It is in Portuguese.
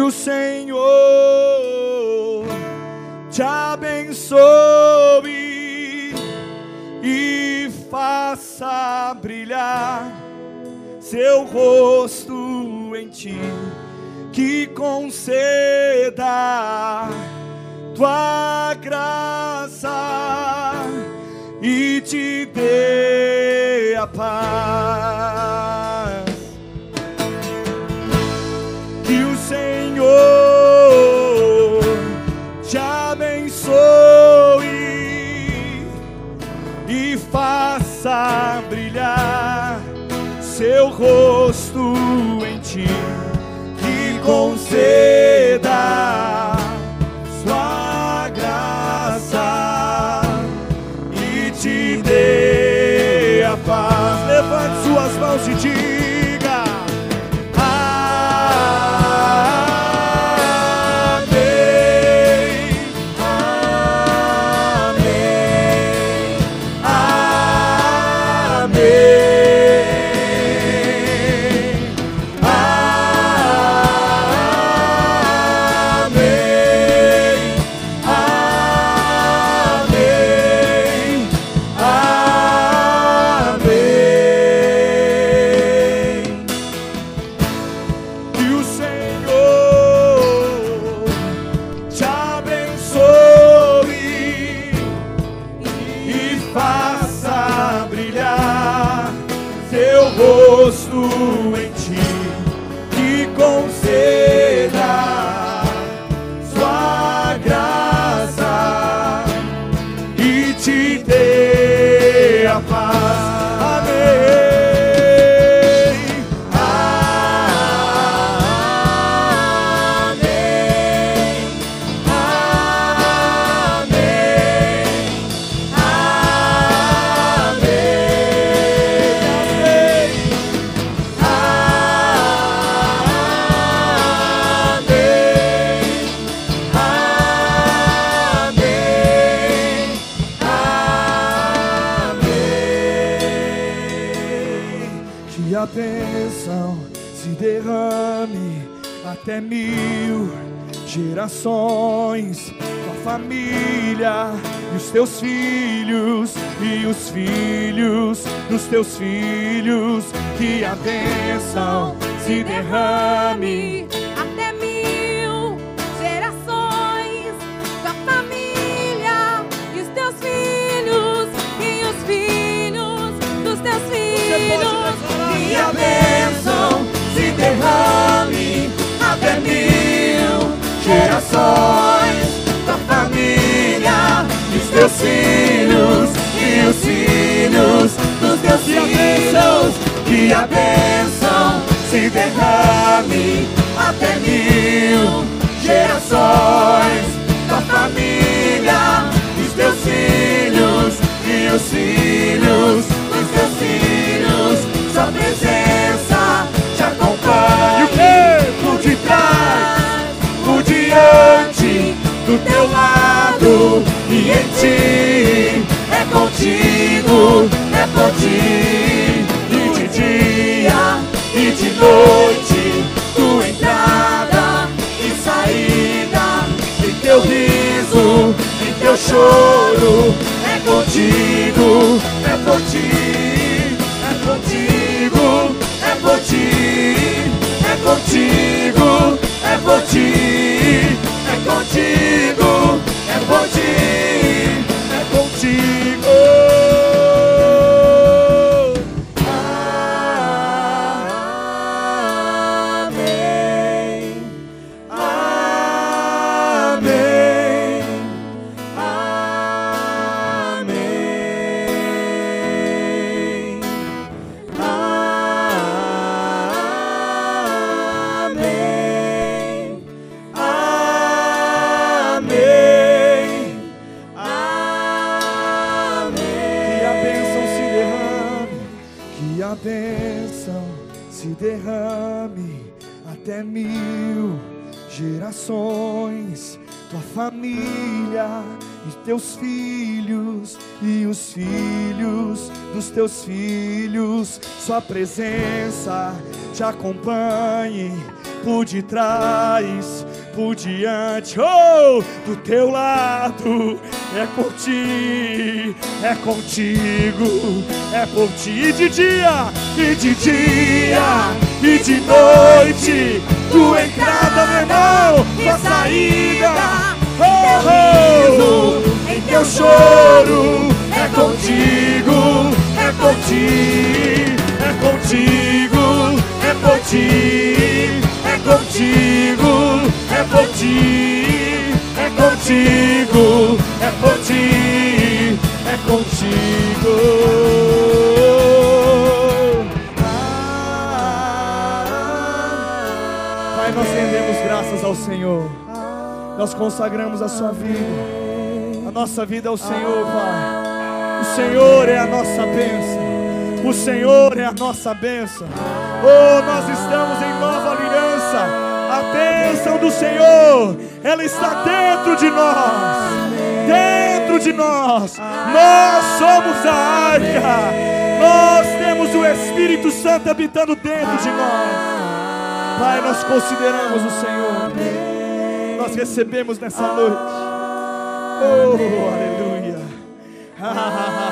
o Senhor te abençoe e faça brilhar seu rosto em ti, que conceda tua graça e te dê a paz. E faça brilhar seu rosto em ti, que conceda sua graça e te dê a paz. Levante suas mãos e diga: seu rosto em ti, que conceda sua graça e te dê a paz. Bênção se derrame até mil gerações. Tua família e os teus filhos e os filhos dos teus filhos. Que a bênção se derrame Que a bênção se derrame até mil gerações. Tua família e os teus filhos e os filhos dos teus filhos. Sua presença te acompanha. Por detrás, por diante, do teu lado e em ti. É contigo, é por noite, tua entrada e saída. E teu riso, e teu choro. É contigo, bênção se derrame até mil gerações, tua família e teus filhos e os filhos dos teus filhos, sua presença te acompanhe por detrás, por diante, oh, do teu lado, é por ti, é contigo, é por ti. E de dia, e de dia, e de noite, tua entrada, meu irmão, tua saída, oh, oh, em teu choro, é contigo, é por ti, é contigo, é por ti, é contigo, é por ti, é contigo, é por ti, é contigo. Pai, nós rendemos graças ao Senhor. Nós consagramos a sua vida. A nossa vida ao Senhor, Pai. O Senhor é a nossa bênção. O Senhor é a nossa bênção. Oh, nós estamos em nova aliança. A bênção do Senhor, ela está dentro de nós. Dentro de nós. Nós somos a arca. Nós temos o Espírito Santo habitando dentro de nós. Pai, nós consideramos o Senhor. Nós recebemos nessa noite. Oh, aleluia.